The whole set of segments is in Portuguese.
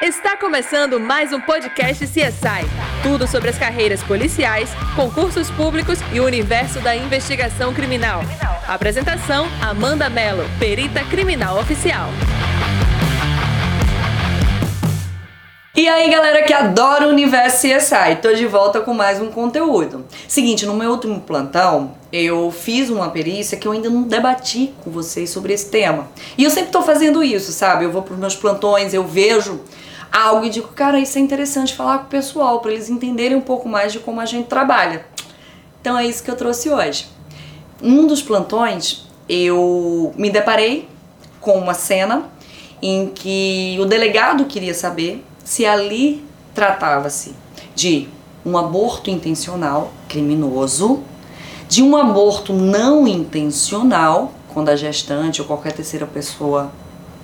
Está começando mais um podcast CSI. Tudo sobre as carreiras policiais, concursos públicos e o universo da investigação criminal. Apresentação: Amanda Mello, perita criminal oficial. E aí, galera que adora o universo CSI, tô de volta com mais um conteúdo. Seguinte, no meu último plantão, eu fiz uma perícia que eu ainda não debati com vocês sobre esse tema. E eu sempre tô fazendo isso, sabe? Eu vou pros meus plantões, eu vejo algo e digo, cara, isso é interessante falar com o pessoal, para eles entenderem um pouco mais de como a gente trabalha. Então é isso que eu trouxe hoje. Num dos plantões, eu me deparei com uma cena em que o delegado queria saber se ali tratava-se de um aborto intencional criminoso, de um aborto não intencional, quando a gestante ou qualquer terceira pessoa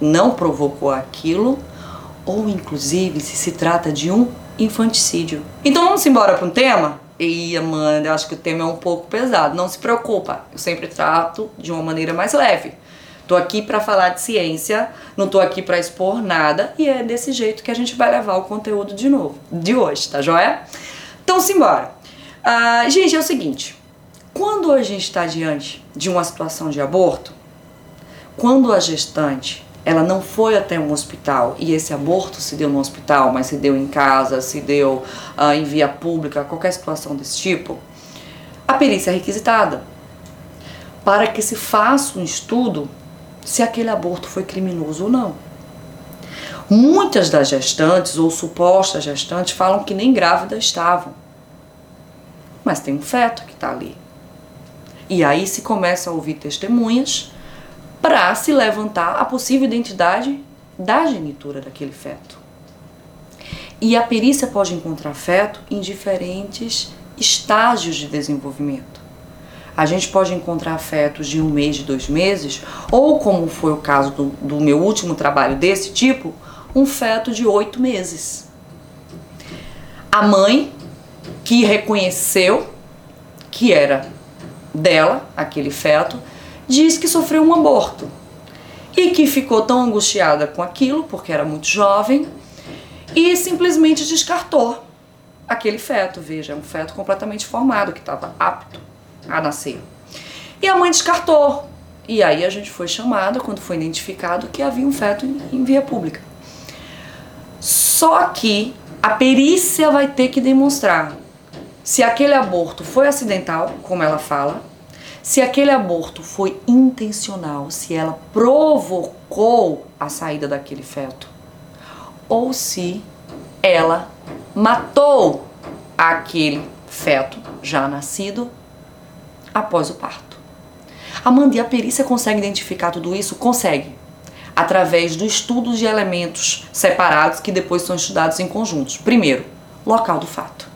não provocou aquilo, ou inclusive se se trata de um infanticídio. Então vamos embora para um tema? E Amanda, eu acho que o tema é um pouco pesado. Não se preocupa, eu sempre trato de uma maneira mais leve. Tô aqui para falar de ciência, não tô aqui para expor nada e é desse jeito que a gente vai levar o conteúdo de novo, de hoje, tá joia? Então simbora. Ah, gente, é o seguinte, quando a gente está diante de uma situação de aborto, quando a gestante ela não foi até um hospital e esse aborto se deu no hospital, mas se deu em casa, se deu ah, em via pública, qualquer situação desse tipo, a perícia é requisitada para que se faça um estudo se aquele aborto foi criminoso ou não. Muitas das gestantes ou supostas gestantes falam que nem grávidas estavam. Mas tem um feto que está ali. E aí se começa a ouvir testemunhas para se levantar a possível identidade da genitura daquele feto. E a perícia pode encontrar feto em diferentes estágios de desenvolvimento. A gente pode encontrar fetos de um mês, de dois meses, ou como foi o caso do, do meu último trabalho desse tipo, um feto de oito meses. A mãe que reconheceu que era dela, aquele feto, diz que sofreu um aborto e que ficou tão angustiada com aquilo, porque era muito jovem, e simplesmente descartou aquele feto. Veja, é um feto completamente formado, que estava apto a nascer. E a mãe descartou. E aí a gente foi chamada, quando foi identificado, que havia um feto em via pública. Só que a perícia vai ter que demonstrar se aquele aborto foi acidental, como ela fala, se aquele aborto foi intencional, se ela provocou a saída daquele feto, ou se ela matou aquele feto já nascido após o parto. Amanda, e a perícia consegue identificar tudo isso? Consegue. Através do estudo de elementos separados que depois são estudados em conjuntos. Primeiro, local do fato.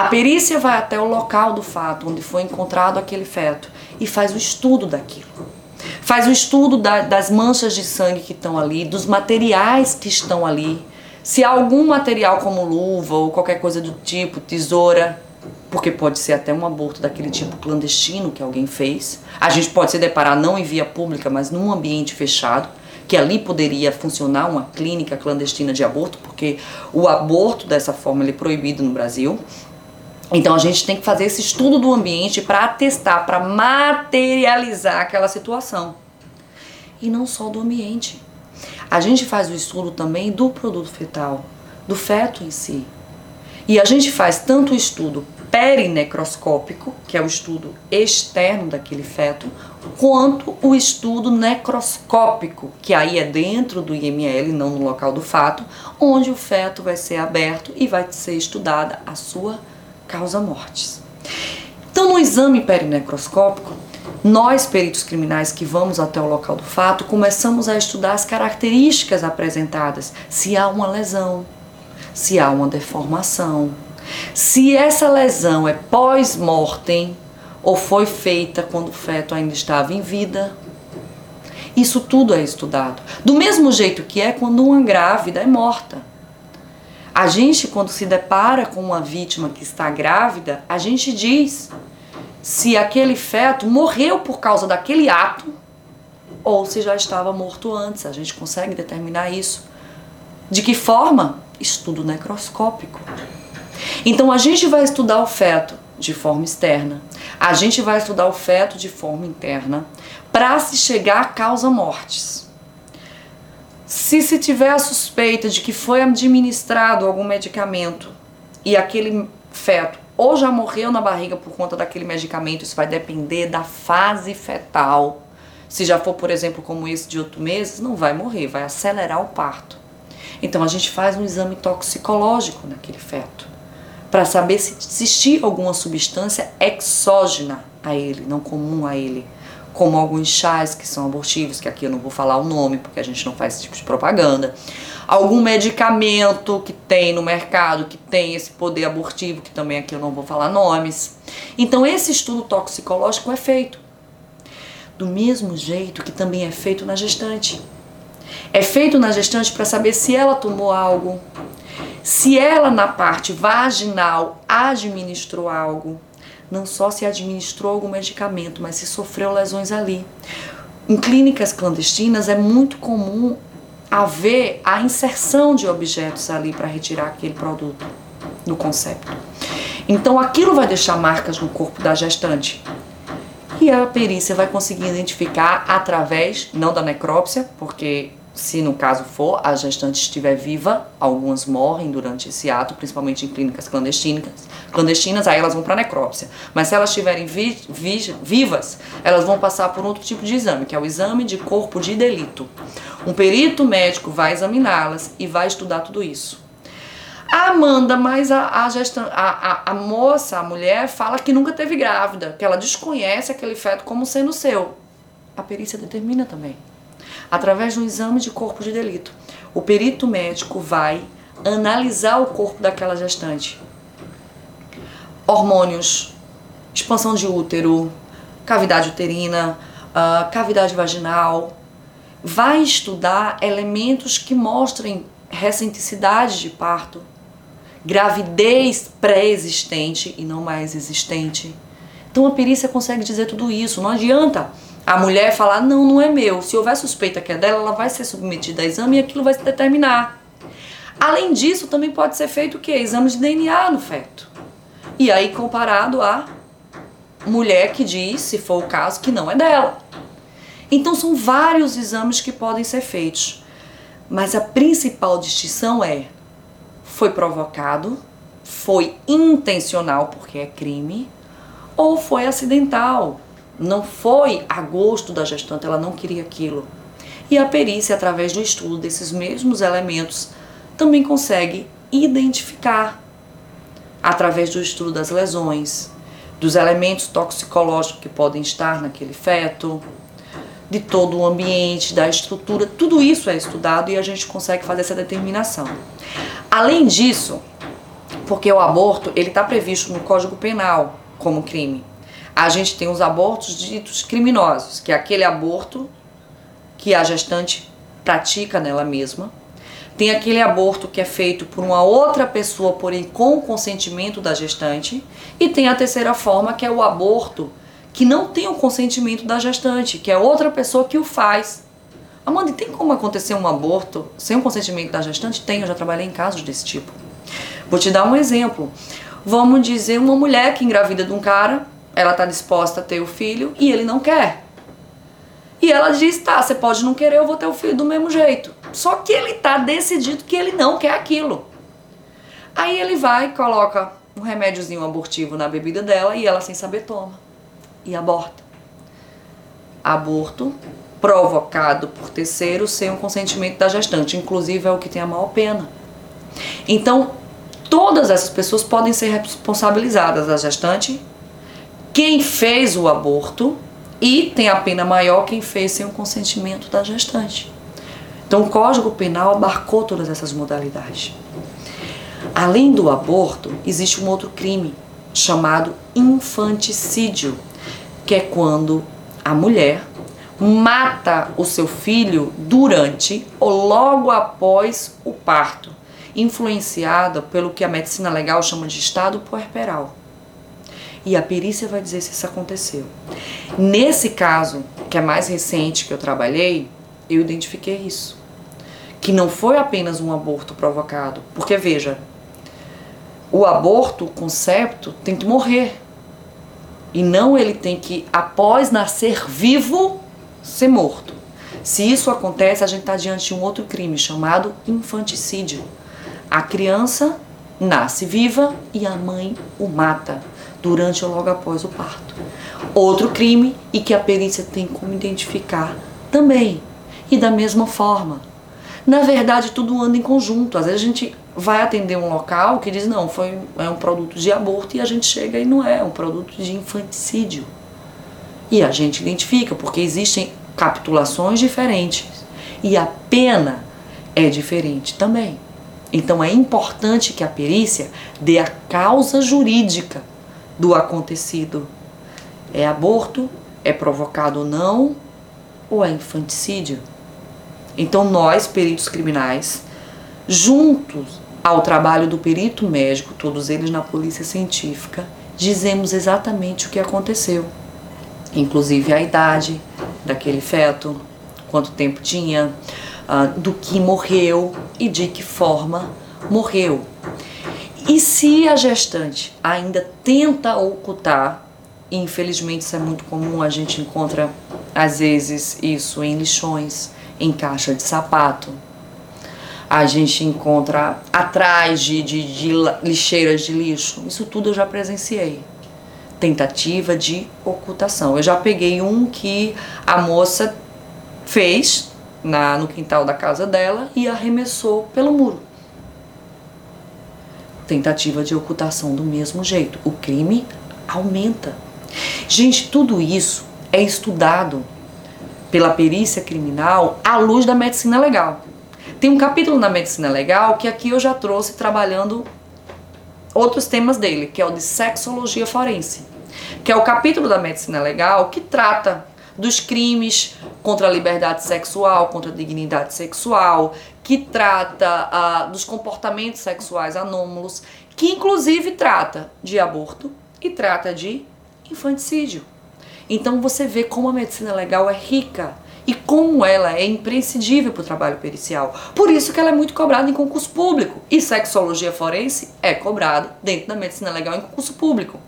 A perícia vai até o local do fato, onde foi encontrado aquele feto, e faz o estudo daquilo. Faz o estudo da, das manchas de sangue que estão ali, dos materiais que estão ali. Se há algum material como luva ou qualquer coisa do tipo, tesoura, porque pode ser até um aborto daquele tipo clandestino que alguém fez. A gente pode se deparar não em via pública, mas num ambiente fechado, que ali poderia funcionar uma clínica clandestina de aborto, porque o aborto dessa forma ele é proibido no Brasil. Então a gente tem que fazer esse estudo do ambiente para atestar, para materializar aquela situação. E não só do ambiente. A gente faz o estudo também do produto fetal, do feto em si. E a gente faz tanto o estudo perinecroscópico, que é o estudo externo daquele feto, quanto o estudo necroscópico, que aí é dentro do IML, não no local do fato, onde o feto vai ser aberto e vai ser estudada a sua causa mortes. Então, no exame perinecroscópico, nós, peritos criminais que vamos até o local do fato, começamos a estudar as características apresentadas, se há uma lesão, se há uma deformação, se essa lesão é pós-mortem ou foi feita quando o feto ainda estava em vida. Isso tudo é estudado. Do mesmo jeito que é quando uma grávida é morta. A gente, quando se depara com uma vítima que está grávida, a gente diz se aquele feto morreu por causa daquele ato ou se já estava morto antes. A gente consegue determinar isso De que forma? Estudo necroscópico. Então a gente vai estudar o feto de forma externa, a gente vai estudar o feto de forma interna para se chegar à causa mortes. Se se tiver a suspeita de que foi administrado algum medicamento e aquele feto ou já morreu na barriga por conta daquele medicamento, isso vai depender da fase fetal. Se já for, por exemplo, como esse de oito meses, não vai morrer, vai acelerar o parto. Então a gente faz um exame toxicológico naquele feto para saber se existir alguma substância exógena a ele, não comum a ele, como alguns chás que são abortivos, que aqui eu não vou falar o nome porque a gente não faz esse tipo de propaganda. Algum medicamento que tem no mercado que tem esse poder abortivo, que também aqui eu não vou falar nomes. Então esse estudo toxicológico é feito do mesmo jeito que também é feito na gestante. É feito na gestante para saber se ela tomou algo, se ela na parte vaginal administrou algo, não só se administrou algum medicamento, mas se sofreu lesões ali. Em clínicas clandestinas é muito comum haver a inserção de objetos ali para retirar aquele produto no concepto. Então aquilo vai deixar marcas no corpo da gestante. E a perícia vai conseguir identificar através, não da necrópsia, porque se no caso for a gestante estiver viva, algumas morrem durante esse ato, principalmente em clínicas clandestinas, clandestinas aí elas vão para necrópsia. Mas se elas estiverem vi, vi, vivas, elas vão passar por outro tipo de exame, que é o exame de corpo de delito. Um perito médico vai examiná-las e vai estudar tudo isso. A Amanda, mas a, a, a, a, a moça, a mulher, fala que nunca teve grávida, que ela desconhece aquele feto como sendo seu. A perícia determina também através de um exame de corpo de delito. O perito médico vai analisar o corpo daquela gestante. Hormônios, expansão de útero, cavidade uterina, uh, cavidade vaginal. Vai estudar elementos que mostrem recenticidade de parto, gravidez pré-existente e não mais existente. Então a perícia consegue dizer tudo isso. Não adianta a mulher falar: não, não é meu. Se houver suspeita que é dela, ela vai ser submetida a exame e aquilo vai se determinar. Além disso, também pode ser feito o quê? Exame de DNA no feto. E aí comparado a mulher que diz, se for o caso, que não é dela. Então são vários exames que podem ser feitos. Mas a principal distinção é: foi provocado, foi intencional porque é crime, ou foi acidental, não foi a gosto da gestante, ela não queria aquilo. E a perícia, através do estudo desses mesmos elementos, também consegue identificar, através do estudo das lesões, dos elementos toxicológicos que podem estar naquele feto, de todo o ambiente, da estrutura, tudo isso é estudado e a gente consegue fazer essa determinação. Além disso, porque o aborto ele está previsto no Código Penal como crime, a gente tem os abortos ditos criminosos, que é aquele aborto que a gestante pratica nela mesma. Tem aquele aborto que é feito por uma outra pessoa, porém com consentimento da gestante. E tem a terceira forma, que é o aborto que não tem o consentimento da gestante, que é outra pessoa que o faz. Amanda, tem como acontecer um aborto sem o consentimento da gestante? Tem, eu já trabalhei em casos desse tipo. Vou te dar um exemplo. Vamos dizer uma mulher que engravida de um cara ela está disposta a ter o filho e ele não quer. E ela diz: tá, você pode não querer, eu vou ter o filho do mesmo jeito. Só que ele está decidido que ele não quer aquilo. Aí ele vai, coloca um remédiozinho abortivo na bebida dela e ela, sem saber, toma e aborta. Aborto provocado por terceiro sem o consentimento da gestante, inclusive é o que tem a maior pena. Então, todas essas pessoas podem ser responsabilizadas, a gestante quem fez o aborto e tem a pena maior quem fez sem o consentimento da gestante. Então, o Código Penal abarcou todas essas modalidades. Além do aborto, existe um outro crime chamado infanticídio, que é quando a mulher mata o seu filho durante ou logo após o parto, influenciada pelo que a medicina legal chama de estado puerperal e a perícia vai dizer se isso aconteceu. Nesse caso, que é mais recente que eu trabalhei, eu identifiquei isso. que não foi apenas um aborto provocado. Porque veja, o aborto, o concepto, tem que morrer. E não ele tem que, após nascer vivo, ser morto. Se isso acontece, a gente está diante de um outro crime chamado infanticídio. A criança nasce viva e a mãe o mata durante ou logo após o parto. Outro crime e que a perícia tem como identificar também. E da mesma forma. Na verdade, tudo anda em conjunto. Às vezes a gente vai atender um local que diz não, foi é um produto de aborto e a gente chega e não é, é um produto de infanticídio. E a gente identifica porque existem capitulações diferentes e a pena é diferente também. Então é importante que a perícia dê a causa jurídica do acontecido. É aborto? É provocado ou não? Ou é infanticídio? Então nós, peritos criminais, juntos ao trabalho do perito médico, todos eles na polícia científica, dizemos exatamente o que aconteceu, inclusive a idade daquele feto, quanto tempo tinha, uh, do que morreu e de que forma morreu. E se a gestante ainda tenta ocultar, e infelizmente isso é muito comum, a gente encontra às vezes isso em lixões, em caixa de sapato, a gente encontra atrás de, de, de lixeiras de lixo. Isso tudo eu já presenciei. Tentativa de ocultação. Eu já peguei um que a moça fez na, no quintal da casa dela e arremessou pelo muro. Tentativa de ocultação do mesmo jeito. O crime aumenta. Gente, tudo isso é estudado pela perícia criminal à luz da medicina legal. Tem um capítulo na medicina legal que aqui eu já trouxe trabalhando outros temas dele, que é o de sexologia forense, que é o capítulo da medicina legal que trata dos crimes contra a liberdade sexual, contra a dignidade sexual, que trata uh, dos comportamentos sexuais anômalos, que inclusive trata de aborto e trata de infanticídio. Então você vê como a medicina legal é rica e como ela é imprescindível para o trabalho pericial. Por isso que ela é muito cobrada em concurso público. E sexologia forense é cobrada dentro da medicina legal em concurso público.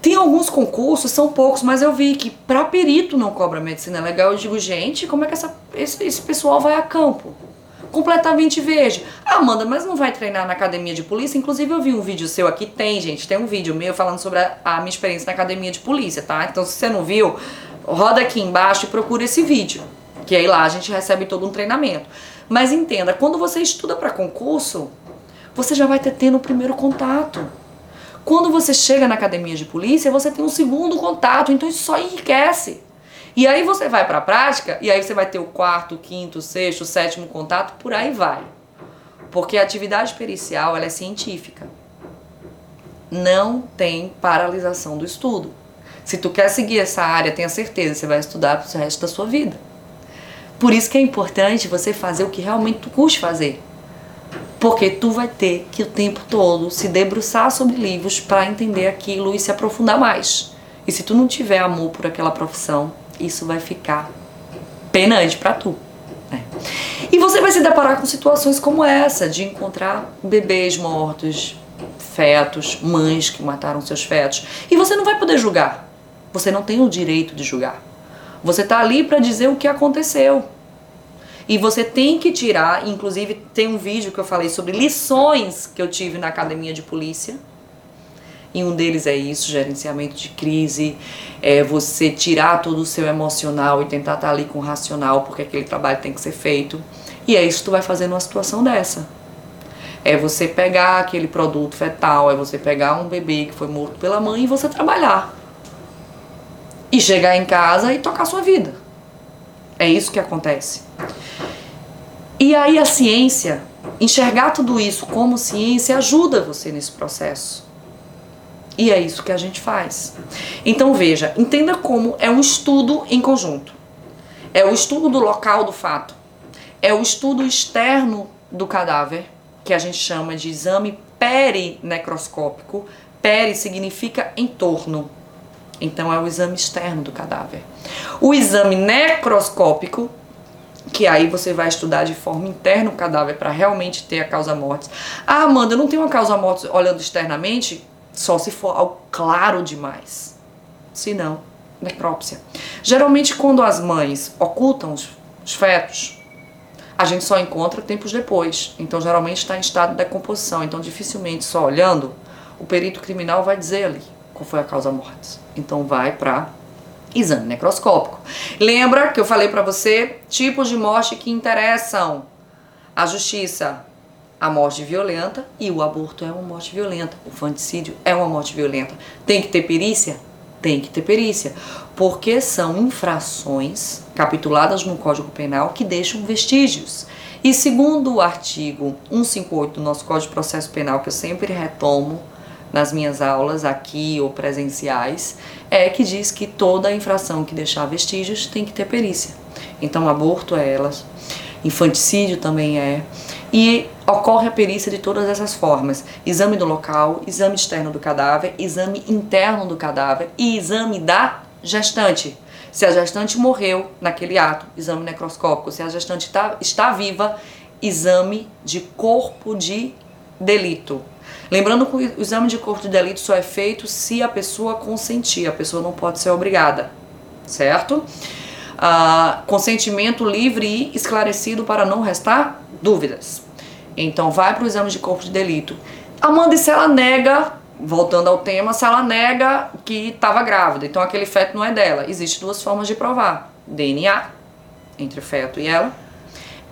Tem alguns concursos, são poucos, mas eu vi que para perito não cobra medicina legal. Eu digo, gente, como é que essa, esse, esse pessoal vai a campo? completamente verde. Ah, Amanda, mas não vai treinar na academia de polícia? Inclusive, eu vi um vídeo seu aqui, tem, gente, tem um vídeo meu falando sobre a, a minha experiência na academia de polícia, tá? Então, se você não viu, roda aqui embaixo e procura esse vídeo, que aí lá a gente recebe todo um treinamento. Mas entenda, quando você estuda para concurso, você já vai ter tendo o primeiro contato. Quando você chega na academia de polícia, você tem um segundo contato, então isso só enriquece. E aí você vai para a prática e aí você vai ter o quarto, quinto, sexto, sétimo contato, por aí vai. Porque a atividade pericial ela é científica. Não tem paralisação do estudo. Se tu quer seguir essa área, tenha certeza, você vai estudar pro resto da sua vida. Por isso que é importante você fazer o que realmente tu curte fazer. Porque tu vai ter que o tempo todo se debruçar sobre livros para entender aquilo e se aprofundar mais. E se tu não tiver amor por aquela profissão, isso vai ficar penante para tu. Né? E você vai se deparar com situações como essa, de encontrar bebês mortos, fetos, mães que mataram seus fetos. E você não vai poder julgar. Você não tem o direito de julgar. Você está ali para dizer o que aconteceu. E você tem que tirar, inclusive tem um vídeo que eu falei sobre lições que eu tive na academia de polícia. E um deles é isso, gerenciamento de crise, é você tirar todo o seu emocional e tentar estar tá ali com o racional, porque aquele trabalho tem que ser feito. E é isso que tu vai fazer numa situação dessa. É você pegar aquele produto fetal, é você pegar um bebê que foi morto pela mãe e você trabalhar e chegar em casa e tocar sua vida. É isso que acontece. E aí a ciência, enxergar tudo isso como ciência ajuda você nesse processo. E é isso que a gente faz. Então veja, entenda como é um estudo em conjunto. É o estudo do local do fato. É o estudo externo do cadáver, que a gente chama de exame perinecroscópico. Peri significa em torno. Então é o exame externo do cadáver. O exame necroscópico que aí você vai estudar de forma interna o cadáver para realmente ter a causa morte. Ah, Amanda, não tenho uma causa morte olhando externamente? Só se for algo claro demais. Se não, necrópsia. Geralmente, quando as mães ocultam os, os fetos, a gente só encontra tempos depois. Então, geralmente está em estado de decomposição. Então, dificilmente só olhando, o perito criminal vai dizer ali qual foi a causa morte. Então, vai para exame necroscópico. Lembra que eu falei para você tipos de morte que interessam a justiça? A morte violenta e o aborto é uma morte violenta. O fanticídio é uma morte violenta. Tem que ter perícia? Tem que ter perícia, porque são infrações capituladas no Código Penal que deixam vestígios. E segundo o artigo 158 do nosso Código de Processo Penal, que eu sempre retomo nas minhas aulas aqui ou presenciais, é que diz que toda infração que deixar vestígios tem que ter perícia. Então, aborto é elas, infanticídio também é, e ocorre a perícia de todas essas formas: exame do local, exame externo do cadáver, exame interno do cadáver e exame da gestante. Se a gestante morreu naquele ato, exame necroscópico. Se a gestante tá, está viva, exame de corpo de delito. Lembrando que o exame de corpo de delito só é feito se a pessoa consentir, a pessoa não pode ser obrigada, certo? Ah, consentimento livre e esclarecido para não restar dúvidas. Então vai para o exame de corpo de delito. Amanda, e se ela nega, voltando ao tema, se ela nega que estava grávida, então aquele feto não é dela. Existem duas formas de provar: DNA entre o feto e ela,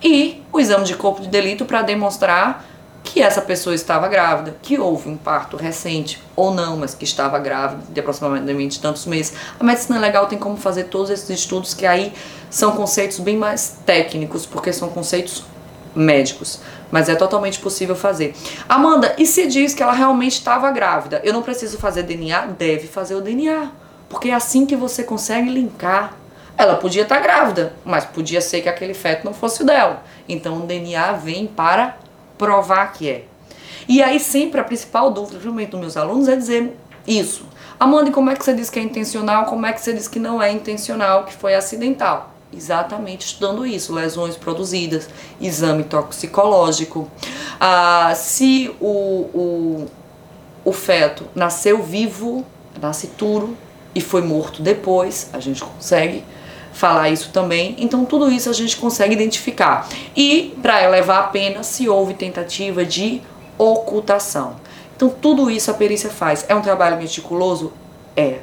e o exame de corpo de delito para demonstrar que essa pessoa estava grávida, que houve um parto recente ou não, mas que estava grávida de aproximadamente tantos meses. A medicina legal tem como fazer todos esses estudos que aí são conceitos bem mais técnicos, porque são conceitos médicos, mas é totalmente possível fazer. Amanda, e se diz que ela realmente estava grávida? Eu não preciso fazer DNA? Deve fazer o DNA, porque é assim que você consegue linkar. Ela podia estar grávida, mas podia ser que aquele feto não fosse o dela. Então o DNA vem para provar que é. E aí sempre a principal dúvida, principalmente dos meus alunos, é dizer isso. Amanda, como é que você diz que é intencional? Como é que você diz que não é intencional, que foi acidental? Exatamente estudando isso, lesões produzidas, exame toxicológico. Ah, se o, o, o feto nasceu vivo, nascituro e foi morto depois, a gente consegue falar isso também. Então, tudo isso a gente consegue identificar. E para elevar a pena, se houve tentativa de ocultação. Então, tudo isso a perícia faz. É um trabalho meticuloso? É.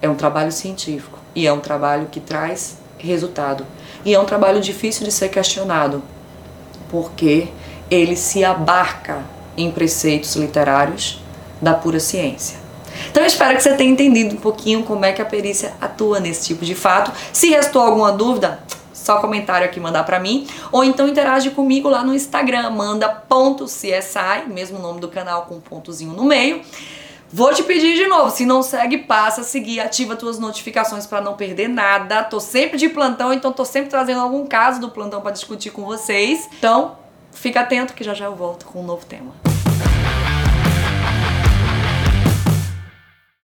É um trabalho científico e é um trabalho que traz resultado. E é um trabalho difícil de ser questionado, porque ele se abarca em preceitos literários da pura ciência. Então espero que você tenha entendido um pouquinho como é que a perícia atua nesse tipo de fato. Se restou alguma dúvida, só comentário aqui mandar para mim, ou então interage comigo lá no Instagram, manda.csi, mesmo nome do canal com um pontozinho no meio. Vou te pedir de novo, se não segue, passa a seguir, ativa tuas notificações para não perder nada. Tô sempre de plantão, então tô sempre trazendo algum caso do plantão para discutir com vocês. Então, fica atento que já já eu volto com um novo tema.